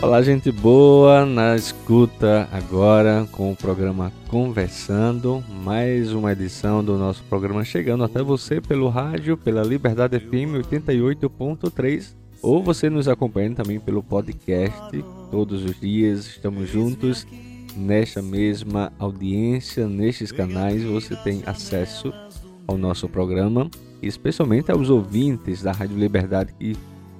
Olá, gente boa, na escuta agora com o programa Conversando, mais uma edição do nosso programa chegando até você pelo rádio, pela Liberdade FM 88.3, ou você nos acompanha também pelo podcast. Todos os dias estamos juntos nesta mesma audiência, nestes canais, você tem acesso ao nosso programa, especialmente aos ouvintes da Rádio Liberdade que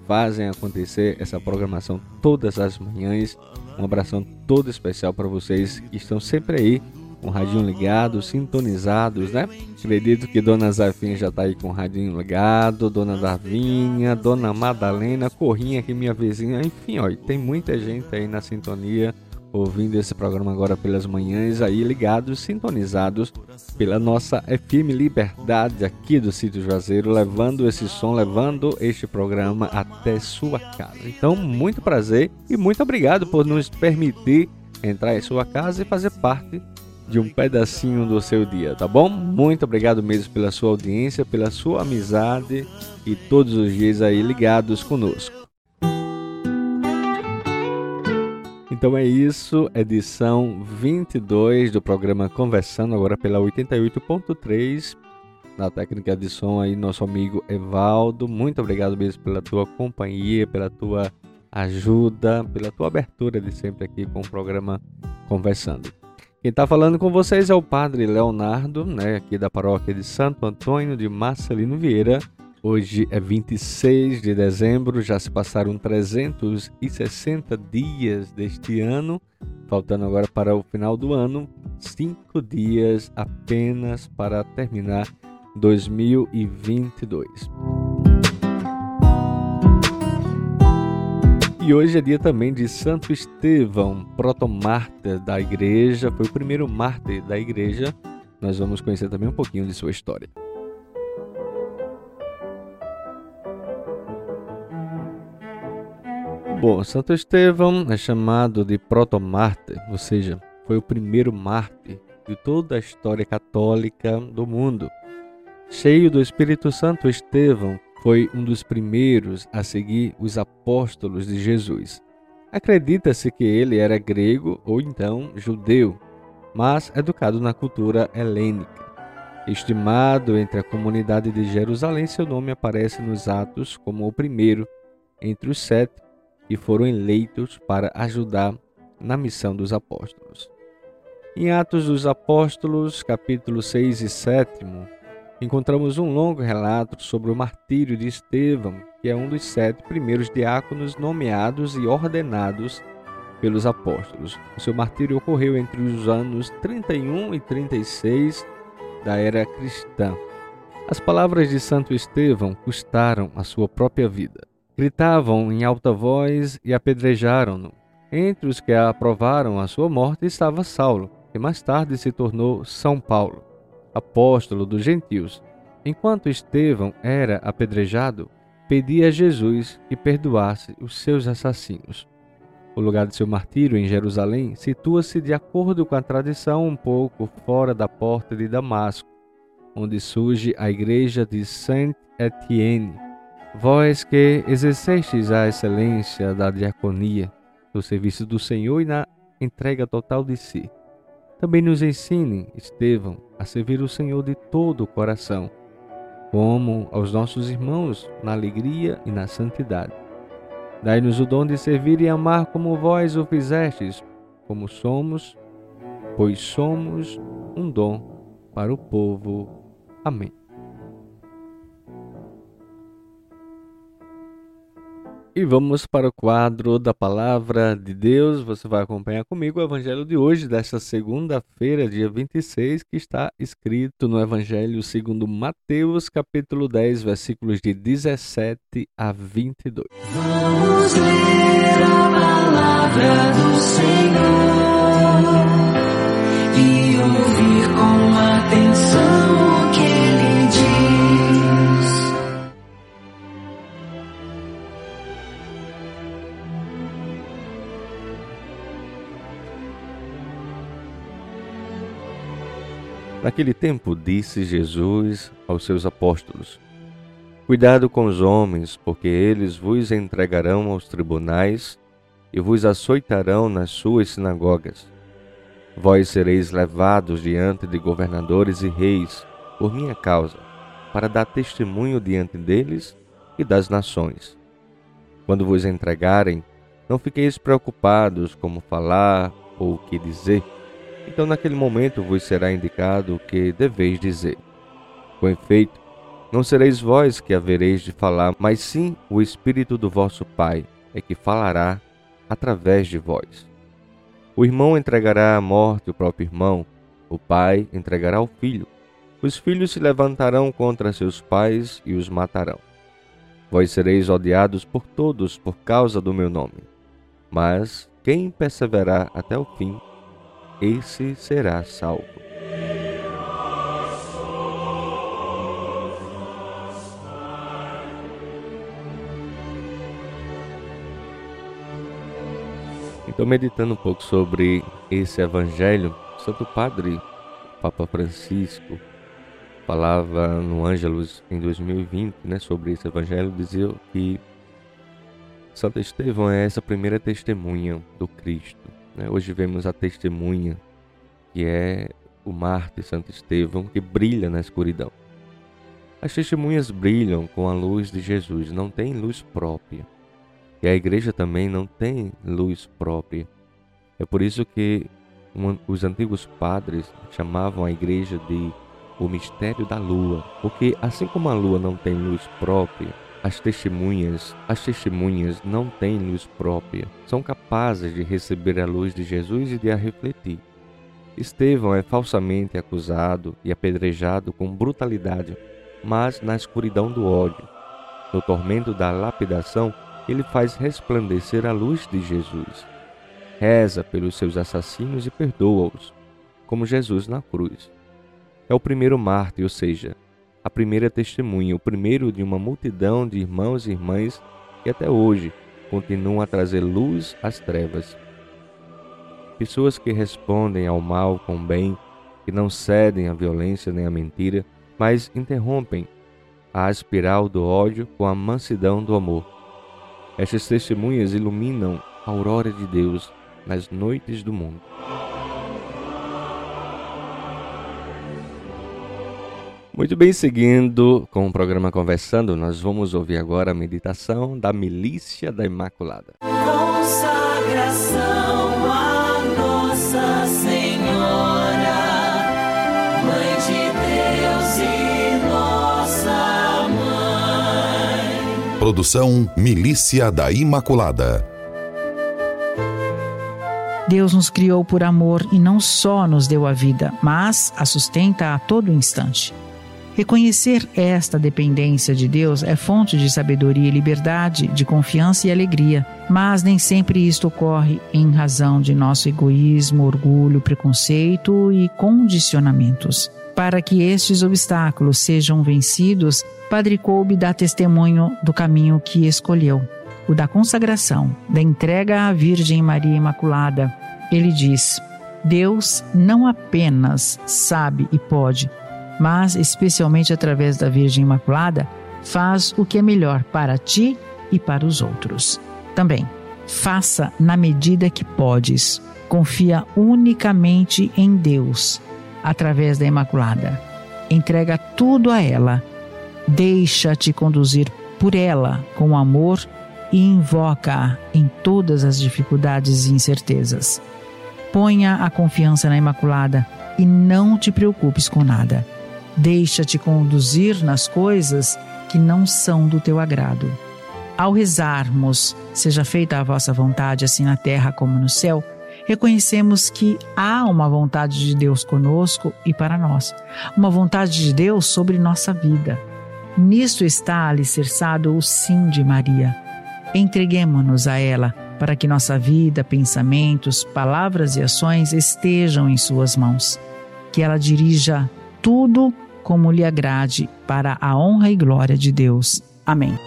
fazem acontecer essa programação todas as manhãs. Um abração todo especial para vocês que estão sempre aí com o radinho ligado, sintonizados, né? Acredito que Dona Zafinha já está aí com o radinho ligado, Dona Davinha, Dona Madalena, Corrinha aqui minha vizinha, enfim, ó, tem muita gente aí na sintonia ouvindo esse programa agora pelas manhãs, aí ligados, sintonizados pela nossa FM Liberdade aqui do Sítio Juazeiro, levando esse som, levando este programa até sua casa. Então, muito prazer e muito obrigado por nos permitir entrar em sua casa e fazer parte de um pedacinho do seu dia, tá bom? Muito obrigado mesmo pela sua audiência, pela sua amizade e todos os dias aí ligados conosco. Então é isso, edição 22 do programa Conversando, agora pela 88.3, na técnica de som aí, nosso amigo Evaldo. Muito obrigado mesmo pela tua companhia, pela tua ajuda, pela tua abertura de sempre aqui com o programa Conversando. Quem está falando com vocês é o Padre Leonardo, né, aqui da paróquia de Santo Antônio de Marcelino Vieira Hoje é 26 de dezembro, já se passaram 360 dias deste ano, faltando agora para o final do ano, cinco dias apenas para terminar 2022. E hoje é dia também de Santo Estevão, protomártir da igreja, foi o primeiro mártir da igreja. Nós vamos conhecer também um pouquinho de sua história. Bom, Santo Estevão é chamado de protomártir, ou seja, foi o primeiro mártir de toda a história católica do mundo. Cheio do Espírito Santo, Estevão foi um dos primeiros a seguir os apóstolos de Jesus. Acredita-se que ele era grego ou então judeu, mas educado na cultura helênica. Estimado entre a comunidade de Jerusalém, seu nome aparece nos Atos como o primeiro entre os sete e foram eleitos para ajudar na missão dos apóstolos. Em Atos dos Apóstolos, capítulo 6 e 7, encontramos um longo relato sobre o martírio de Estevão, que é um dos sete primeiros diáconos nomeados e ordenados pelos apóstolos. O seu martírio ocorreu entre os anos 31 e 36 da era cristã. As palavras de Santo Estevão custaram a sua própria vida. Gritavam em alta voz e apedrejaram-no. Entre os que aprovaram a sua morte estava Saulo, que mais tarde se tornou São Paulo, apóstolo dos gentios. Enquanto Estevão era apedrejado, pedia a Jesus que perdoasse os seus assassinos. O lugar de seu martírio em Jerusalém situa-se de acordo com a tradição um pouco fora da porta de Damasco, onde surge a igreja de Saint-Étienne Vós que exercestes a excelência da diaconia, no serviço do Senhor e na entrega total de si, também nos ensine, Estevão, a servir o Senhor de todo o coração, como aos nossos irmãos na alegria e na santidade. Dai-nos o dom de servir e amar como vós o fizestes, como somos, pois somos um dom para o povo. Amém. E vamos para o quadro da Palavra de Deus. Você vai acompanhar comigo o Evangelho de hoje, desta segunda-feira, dia 26, que está escrito no Evangelho segundo Mateus, capítulo 10, versículos de 17 a 22. Vamos ler a palavra do Senhor Naquele tempo, disse Jesus aos seus apóstolos: Cuidado com os homens, porque eles vos entregarão aos tribunais e vos açoitarão nas suas sinagogas. Vós sereis levados diante de governadores e reis por minha causa, para dar testemunho diante deles e das nações. Quando vos entregarem, não fiqueis preocupados como falar ou o que dizer então naquele momento vos será indicado o que deveis dizer. Com efeito, não sereis vós que havereis de falar, mas sim o Espírito do vosso Pai é que falará através de vós. O irmão entregará à morte o próprio irmão, o pai entregará o filho. Os filhos se levantarão contra seus pais e os matarão. Vós sereis odiados por todos por causa do meu nome. Mas quem perseverar até o fim, esse será salvo. Então, meditando um pouco sobre esse evangelho, Santo Padre Papa Francisco falava no Ângelus em 2020, né, sobre esse evangelho, dizia que Santo Estevão é essa primeira testemunha do Cristo? Hoje vemos a testemunha, que é o Marte Santo Estevão, que brilha na escuridão. As testemunhas brilham com a luz de Jesus, não tem luz própria. E a igreja também não tem luz própria. É por isso que os antigos padres chamavam a igreja de o mistério da lua, porque assim como a lua não tem luz própria, as testemunhas, as testemunhas não têm luz própria, são capazes de receber a luz de Jesus e de a refletir. Estevão é falsamente acusado e apedrejado com brutalidade, mas na escuridão do ódio, no tormento da lapidação, ele faz resplandecer a luz de Jesus. Reza pelos seus assassinos e perdoa-os, como Jesus na cruz. É o primeiro mártir, ou seja, a primeira testemunha, o primeiro de uma multidão de irmãos e irmãs que até hoje continuam a trazer luz às trevas. Pessoas que respondem ao mal com bem, que não cedem à violência nem à mentira, mas interrompem a espiral do ódio com a mansidão do amor. Estas testemunhas iluminam a aurora de Deus nas noites do mundo. Muito bem, seguindo com o programa Conversando, nós vamos ouvir agora a meditação da Milícia da Imaculada. Consagração a Nossa Senhora, Mãe de Deus e Nossa Mãe. Produção Milícia da Imaculada. Deus nos criou por amor e não só nos deu a vida, mas a sustenta a todo instante. Reconhecer esta dependência de Deus é fonte de sabedoria e liberdade, de confiança e alegria, mas nem sempre isto ocorre em razão de nosso egoísmo, orgulho, preconceito e condicionamentos. Para que estes obstáculos sejam vencidos, Padre Kolbe dá testemunho do caminho que escolheu, o da consagração, da entrega à Virgem Maria Imaculada. Ele diz: Deus não apenas sabe e pode, mas especialmente através da Virgem Imaculada, faz o que é melhor para ti e para os outros. Também, faça na medida que podes. Confia unicamente em Deus, através da Imaculada. Entrega tudo a ela. Deixa-te conduzir por ela com amor e invoca-a em todas as dificuldades e incertezas. Ponha a confiança na Imaculada e não te preocupes com nada. Deixa-te conduzir nas coisas que não são do teu agrado. Ao rezarmos, seja feita a vossa vontade, assim na terra como no céu, reconhecemos que há uma vontade de Deus conosco e para nós, uma vontade de Deus sobre nossa vida. Nisto está alicerçado o sim de Maria. Entreguemo-nos a ela para que nossa vida, pensamentos, palavras e ações estejam em Suas mãos. Que ela dirija tudo como lhe agrade para a honra e glória de Deus. Amém.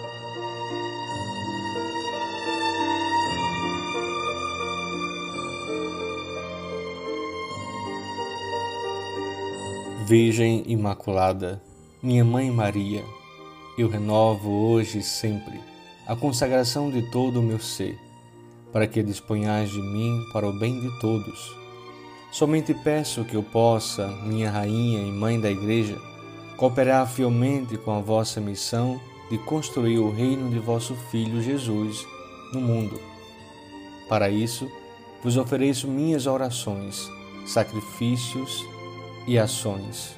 Virgem Imaculada, minha Mãe Maria, eu renovo hoje e sempre a consagração de todo o meu ser para que disponhais de mim para o bem de todos. Somente peço que eu possa, minha Rainha e Mãe da Igreja, cooperar fielmente com a vossa missão de construir o reino de vosso Filho Jesus no mundo. Para isso, vos ofereço minhas orações, sacrifícios e ações.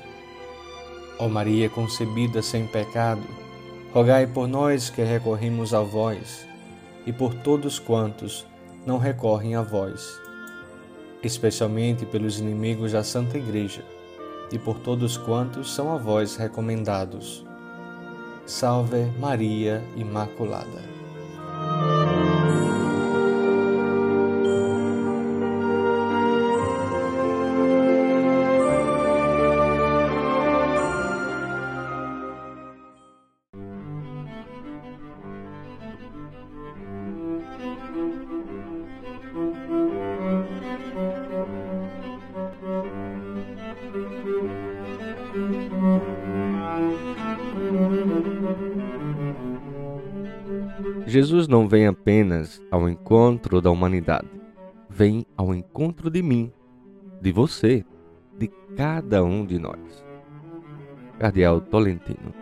Ó Maria concebida sem pecado, rogai por nós que recorremos a vós e por todos quantos não recorrem a vós, especialmente pelos inimigos da Santa Igreja e por todos quantos são a vós recomendados. Salve Maria Imaculada. Ao encontro da humanidade, vem ao encontro de mim, de você, de cada um de nós. Cardeal Tolentino.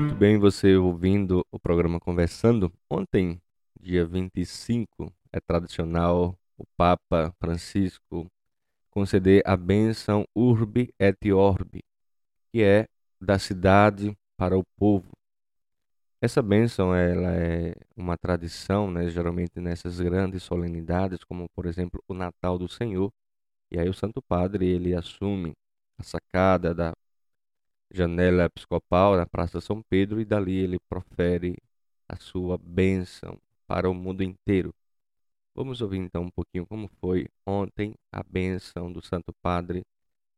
Muito bem, você ouvindo o programa Conversando. Ontem, dia 25, é tradicional o Papa Francisco conceder a bênção Urbi et Orbi, que é da cidade para o povo. Essa bênção ela é uma tradição, né, geralmente nessas grandes solenidades, como por exemplo o Natal do Senhor. E aí o Santo Padre ele assume a sacada da janela episcopal na Praça São Pedro e dali ele profere a sua bênção para o mundo inteiro. Vamos ouvir então um pouquinho como foi ontem a bênção do Santo Padre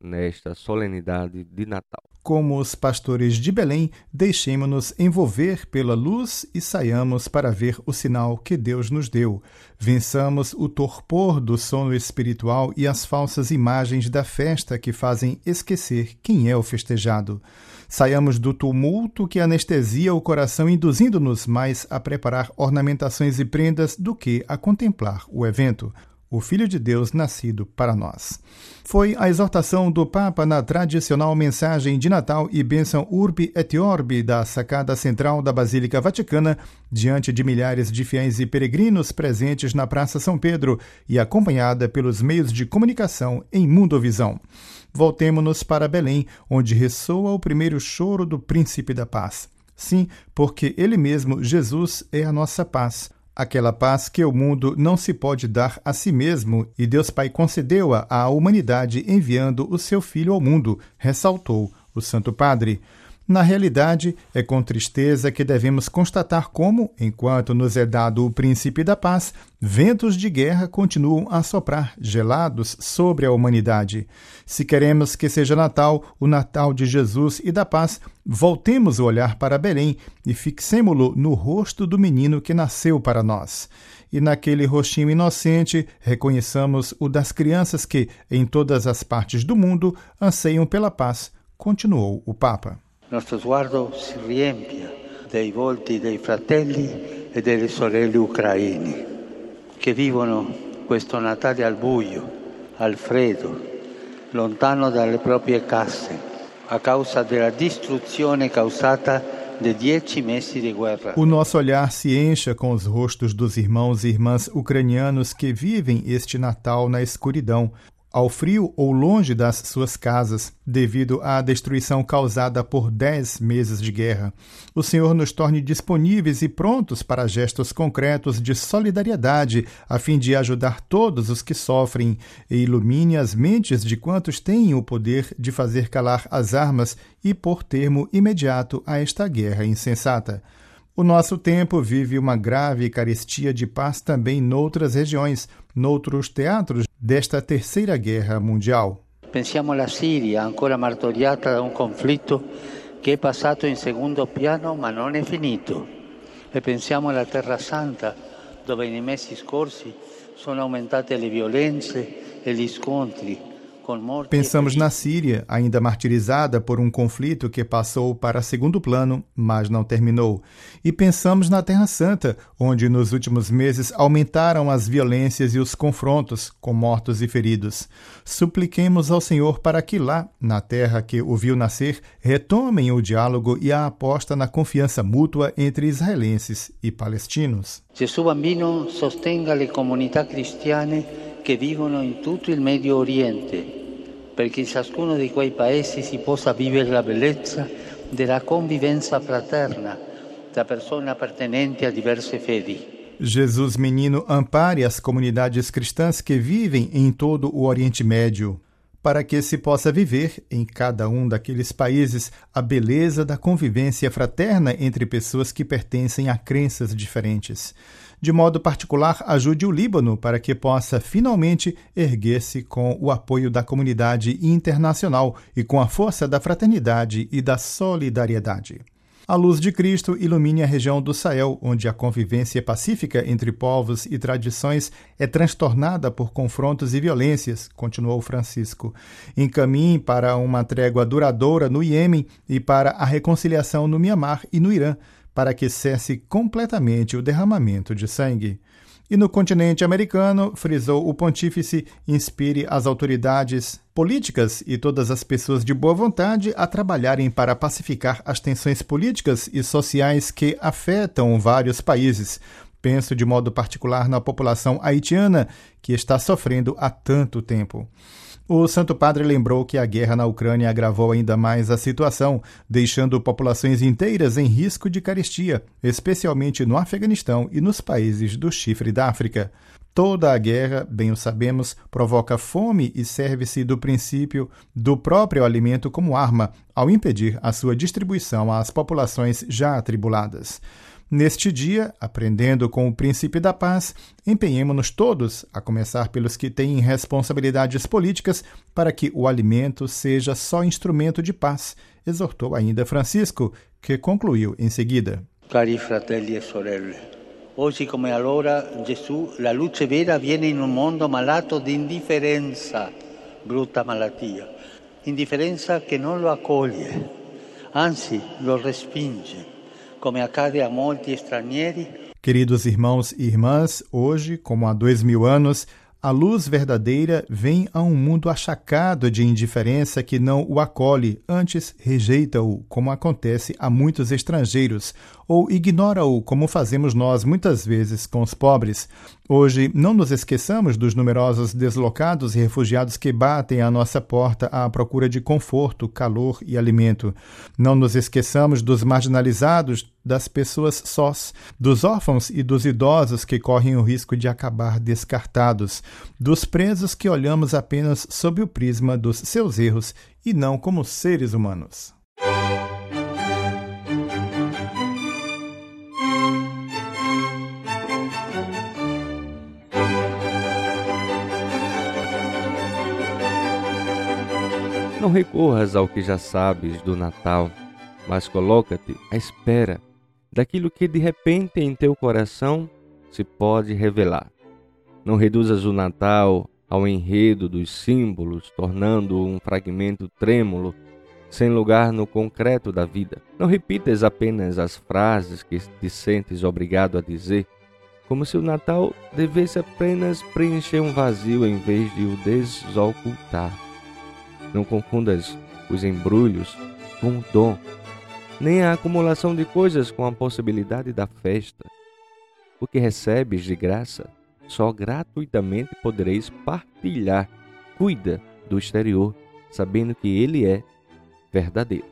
nesta solenidade de Natal. Como os pastores de Belém, deixemos-nos envolver pela luz e saiamos para ver o sinal que Deus nos deu. Vençamos o torpor do sono espiritual e as falsas imagens da festa que fazem esquecer quem é o festejado. Saiamos do tumulto que anestesia o coração, induzindo-nos mais a preparar ornamentações e prendas do que a contemplar o evento o Filho de Deus nascido para nós. Foi a exortação do Papa na tradicional mensagem de Natal e bênção Urbi et Orbi da sacada central da Basílica Vaticana, diante de milhares de fiéis e peregrinos presentes na Praça São Pedro e acompanhada pelos meios de comunicação em Mundovisão. Voltemo-nos para Belém, onde ressoa o primeiro choro do Príncipe da Paz. Sim, porque ele mesmo, Jesus, é a nossa paz aquela paz que o mundo não se pode dar a si mesmo e Deus Pai concedeu-a à humanidade enviando o seu Filho ao mundo, ressaltou o Santo Padre. Na realidade, é com tristeza que devemos constatar como, enquanto nos é dado o príncipe da paz, ventos de guerra continuam a soprar gelados sobre a humanidade. Se queremos que seja Natal, o Natal de Jesus e da paz, voltemos o olhar para Belém e fixemo-lo no rosto do menino que nasceu para nós e naquele rostinho inocente reconheçamos o das crianças que, em todas as partes do mundo, anseiam pela paz, continuou o Papa. Nostro sguardo si riempie dei volti dei fratelli e delle sorelle ucraini che vivono questo Natale al buio, al freddo, lontano dalle proprie casse, a causa della distruzione causata. O nosso olhar se encha com os rostos dos irmãos e irmãs ucranianos que vivem este Natal na escuridão, ao frio ou longe das suas casas, devido à destruição causada por dez meses de guerra. O Senhor nos torne disponíveis e prontos para gestos concretos de solidariedade, a fim de ajudar todos os que sofrem, e ilumine as mentes de quantos têm o poder de fazer calar as armas e pôr termo imediato a esta guerra insensata. O nosso tempo vive uma grave carestia de paz também noutras regiões, noutros teatros desta terceira guerra mundial. Pensiamo alla Siria, ancora martoriata da un conflitto che è passato in secondo piano ma non è finito. E pensiamo alla Terra Santa, dove nei mesi scorsi sono aumentate le violenze e gli scontri Pensamos na Síria, ainda martirizada por um conflito que passou para segundo plano, mas não terminou. E pensamos na Terra Santa, onde nos últimos meses aumentaram as violências e os confrontos, com mortos e feridos. Supliquemos ao Senhor para que lá, na terra que o viu nascer, retomem o diálogo e a aposta na confiança mútua entre israelenses e palestinos. Jesus bambino sostenga le comunità cristiane che vivono in tutto il Medio Oriente perché ciascuno di quei paesi si possa vivere la bellezza della convivenza fraterna da persone appartenenti a diverse fedi. Jesus Menino ampare as comunidades cristãs que vivem em todo o Oriente Médio, para que se possa viver em cada um daqueles países a beleza da convivência fraterna entre pessoas que pertencem a crenças diferentes de modo particular, ajude o Líbano para que possa finalmente erguer-se com o apoio da comunidade internacional e com a força da fraternidade e da solidariedade. A luz de Cristo ilumine a região do Sahel, onde a convivência pacífica entre povos e tradições é transtornada por confrontos e violências, continuou Francisco. Encaminhe para uma trégua duradoura no Iêmen e para a reconciliação no Mianmar e no Irã para que cesse completamente o derramamento de sangue. E no continente americano, frisou o pontífice, inspire as autoridades políticas e todas as pessoas de boa vontade a trabalharem para pacificar as tensões políticas e sociais que afetam vários países. Penso de modo particular na população haitiana, que está sofrendo há tanto tempo. O Santo Padre lembrou que a guerra na Ucrânia agravou ainda mais a situação, deixando populações inteiras em risco de carestia, especialmente no Afeganistão e nos países do chifre da África. Toda a guerra, bem o sabemos, provoca fome e serve-se do princípio do próprio alimento como arma, ao impedir a sua distribuição às populações já atribuladas. Neste dia, aprendendo com o príncipe da paz, empenhemos-nos todos, a começar pelos que têm responsabilidades políticas, para que o alimento seja só instrumento de paz, exortou ainda Francisco, que concluiu em seguida. Cari fratelli e sorelle, oggi come allora Gesù, la luce vera viene in un mondo malato di indifferenza, brutta malattia, indifferenza che non lo accoglie, anzi lo respinge como accade a molti stranieri. Queridos irmãos e irmãs, hoje, como há dois mil anos, a luz verdadeira vem a um mundo achacado de indiferença que não o acolhe, antes rejeita-o, como acontece a muitos estrangeiros, ou ignora-o, como fazemos nós muitas vezes com os pobres. Hoje, não nos esqueçamos dos numerosos deslocados e refugiados que batem à nossa porta à procura de conforto, calor e alimento. Não nos esqueçamos dos marginalizados, das pessoas sós, dos órfãos e dos idosos que correm o risco de acabar descartados, dos presos que olhamos apenas sob o prisma dos seus erros e não como seres humanos. Não recorras ao que já sabes do Natal, mas coloca-te à espera daquilo que de repente em teu coração se pode revelar. Não reduzas o Natal ao enredo dos símbolos, tornando-o um fragmento trêmulo, sem lugar no concreto da vida. Não repitas apenas as frases que te sentes obrigado a dizer, como se o Natal devesse apenas preencher um vazio em vez de o desocultar. Não confundas os embrulhos com o dom. nem a acumulação de coisas com a possibilidade da festa. O que recebes de graça, só gratuitamente podereis partilhar. Cuida do exterior, sabendo que ele é verdadeiro.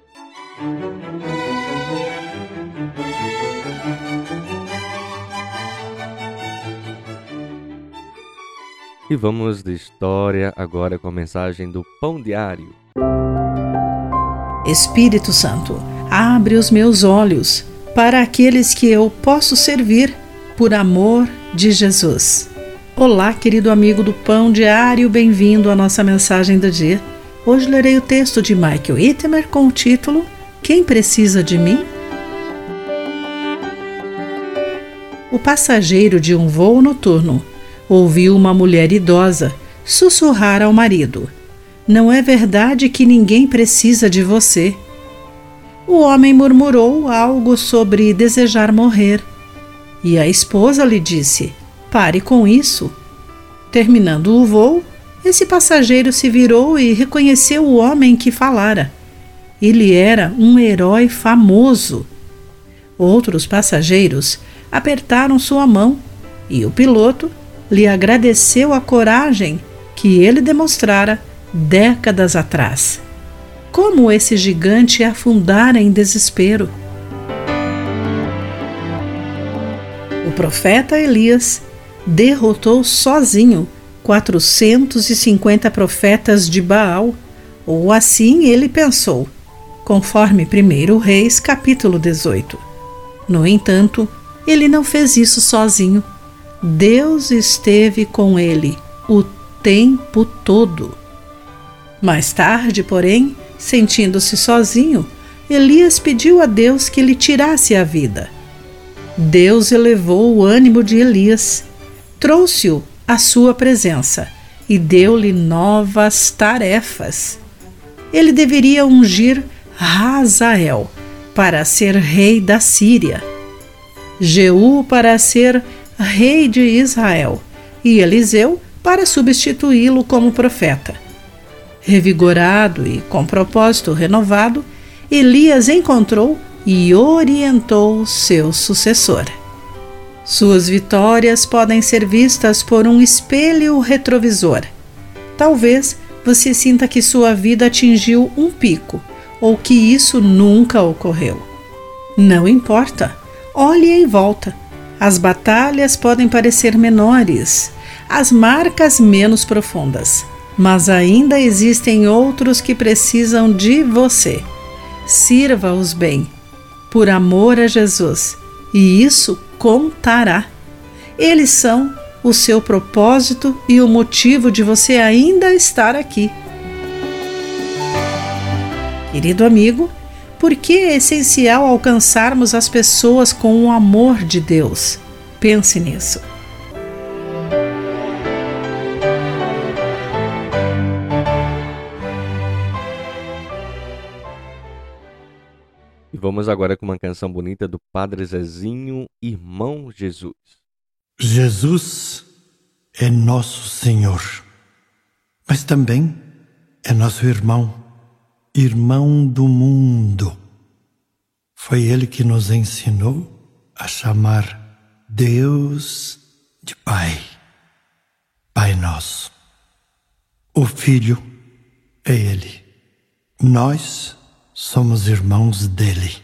E vamos de história agora com a mensagem do Pão Diário. Espírito Santo, abre os meus olhos para aqueles que eu posso servir por amor de Jesus. Olá, querido amigo do Pão Diário, bem-vindo à nossa mensagem do dia. Hoje lerei o texto de Michael Ittemer com o título Quem precisa de mim? O passageiro de um voo noturno ouviu uma mulher idosa sussurrar ao marido: Não é verdade que ninguém precisa de você. O homem murmurou algo sobre desejar morrer. E a esposa lhe disse: Pare com isso. Terminando o voo, esse passageiro se virou e reconheceu o homem que falara. Ele era um herói famoso. Outros passageiros apertaram sua mão e o piloto lhe agradeceu a coragem que ele demonstrara décadas atrás. Como esse gigante afundara em desespero. O profeta Elias derrotou sozinho 450 profetas de Baal, ou assim ele pensou, conforme 1 Reis capítulo 18. No entanto, ele não fez isso sozinho. Deus esteve com ele o tempo todo. Mais tarde, porém, sentindo-se sozinho, Elias pediu a Deus que lhe tirasse a vida. Deus elevou o ânimo de Elias, trouxe-o à sua presença e deu-lhe novas tarefas. Ele deveria ungir Razael para ser rei da Síria, Jeú para ser rei de Israel, e Eliseu para substituí-lo como profeta. Revigorado e com propósito renovado, Elias encontrou e orientou seu sucessor. Suas vitórias podem ser vistas por um espelho retrovisor. Talvez você sinta que sua vida atingiu um pico ou que isso nunca ocorreu. Não importa, olhe em volta as batalhas podem parecer menores, as marcas menos profundas, mas ainda existem outros que precisam de você. Sirva-os bem, por amor a Jesus, e isso contará. Eles são o seu propósito e o motivo de você ainda estar aqui. Querido amigo, por que é essencial alcançarmos as pessoas com o amor de Deus? Pense nisso. E vamos agora com uma canção bonita do Padre Zezinho, Irmão Jesus. Jesus é nosso Senhor, mas também é nosso irmão irmão do mundo. Foi ele que nos ensinou a chamar Deus de Pai, Pai Nosso. O Filho é Ele. Nós somos irmãos dele.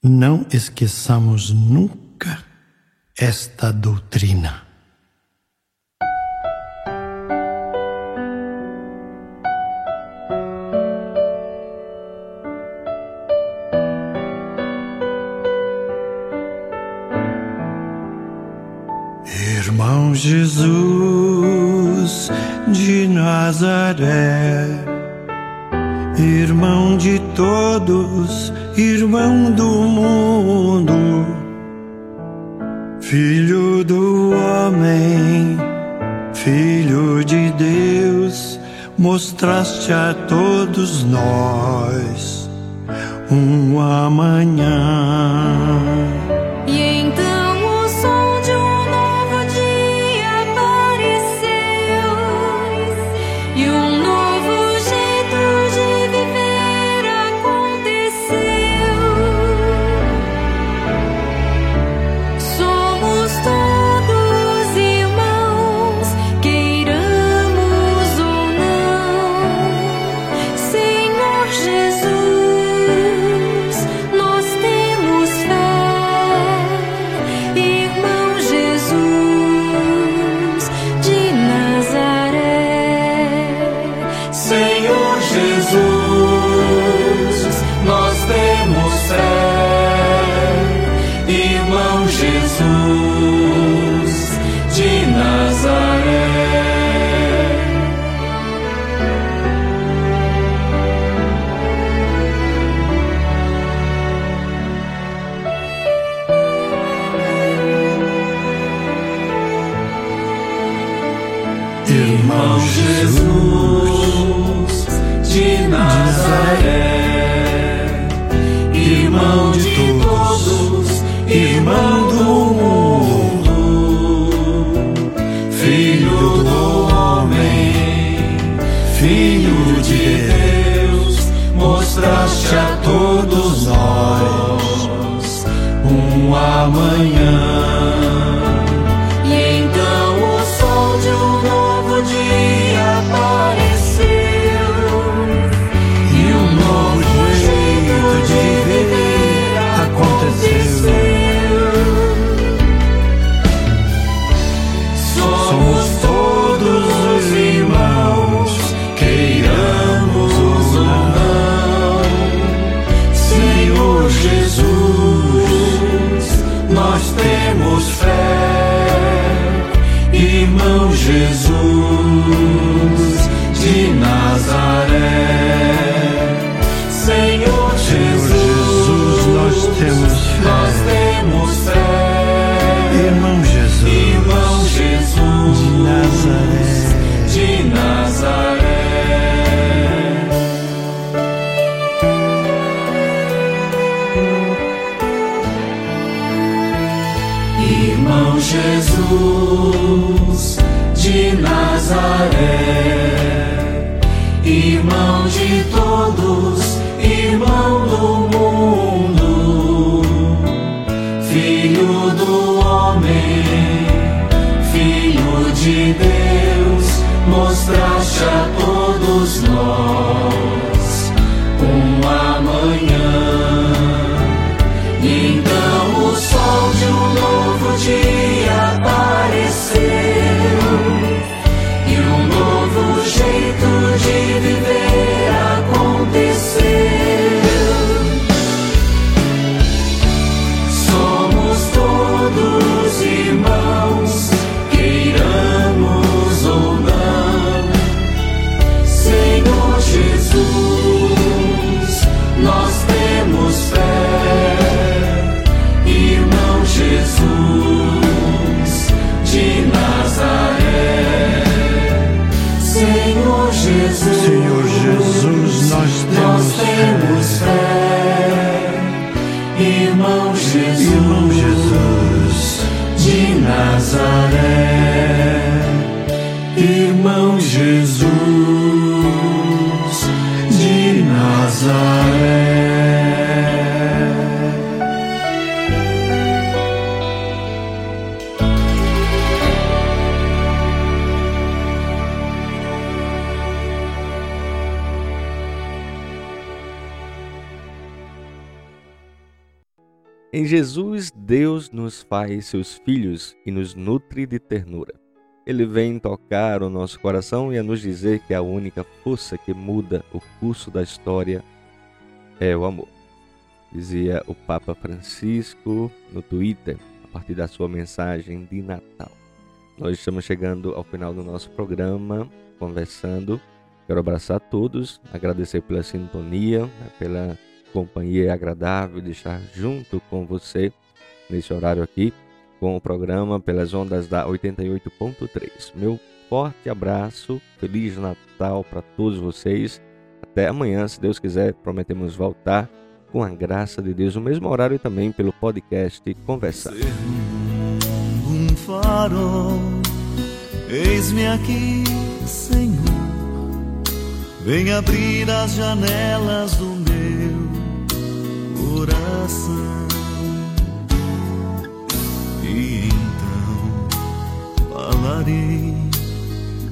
Não esqueçamos nunca esta doutrina. Jesus de Nazaré, irmão de todos, irmão do mundo, filho do homem, filho de Deus, mostraste a todos nós um amanhã. Jesus de Nazaré, irmão de todos, irmão do mundo, filho do homem, filho de Deus, mostraste a todos nós um amanhã. Jesus todos nós um amanhã. Em Jesus, Deus nos faz seus filhos e nos nutre de ternura. Ele vem tocar o nosso coração e a nos dizer que a única força que muda o curso da história é o amor. Dizia o Papa Francisco no Twitter, a partir da sua mensagem de Natal. Nós estamos chegando ao final do nosso programa, conversando. Quero abraçar todos, agradecer pela sintonia, né, pela companhia agradável de estar junto com você nesse horário aqui com o programa pelas ondas da 88.3. Meu forte abraço, feliz Natal para todos vocês. Até amanhã, se Deus quiser, prometemos voltar com a graça de Deus no mesmo horário e também pelo podcast Conversar. Um farol, eis-me aqui, Senhor. Vem abrir as janelas do coração. E então falarei,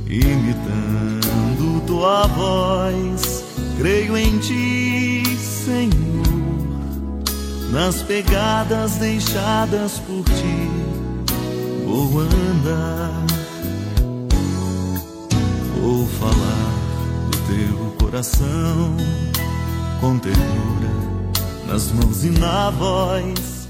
imitando tua voz. Creio em ti, Senhor, nas pegadas deixadas por ti. Vou andar, vou falar do teu coração com ternura nas mãos e na voz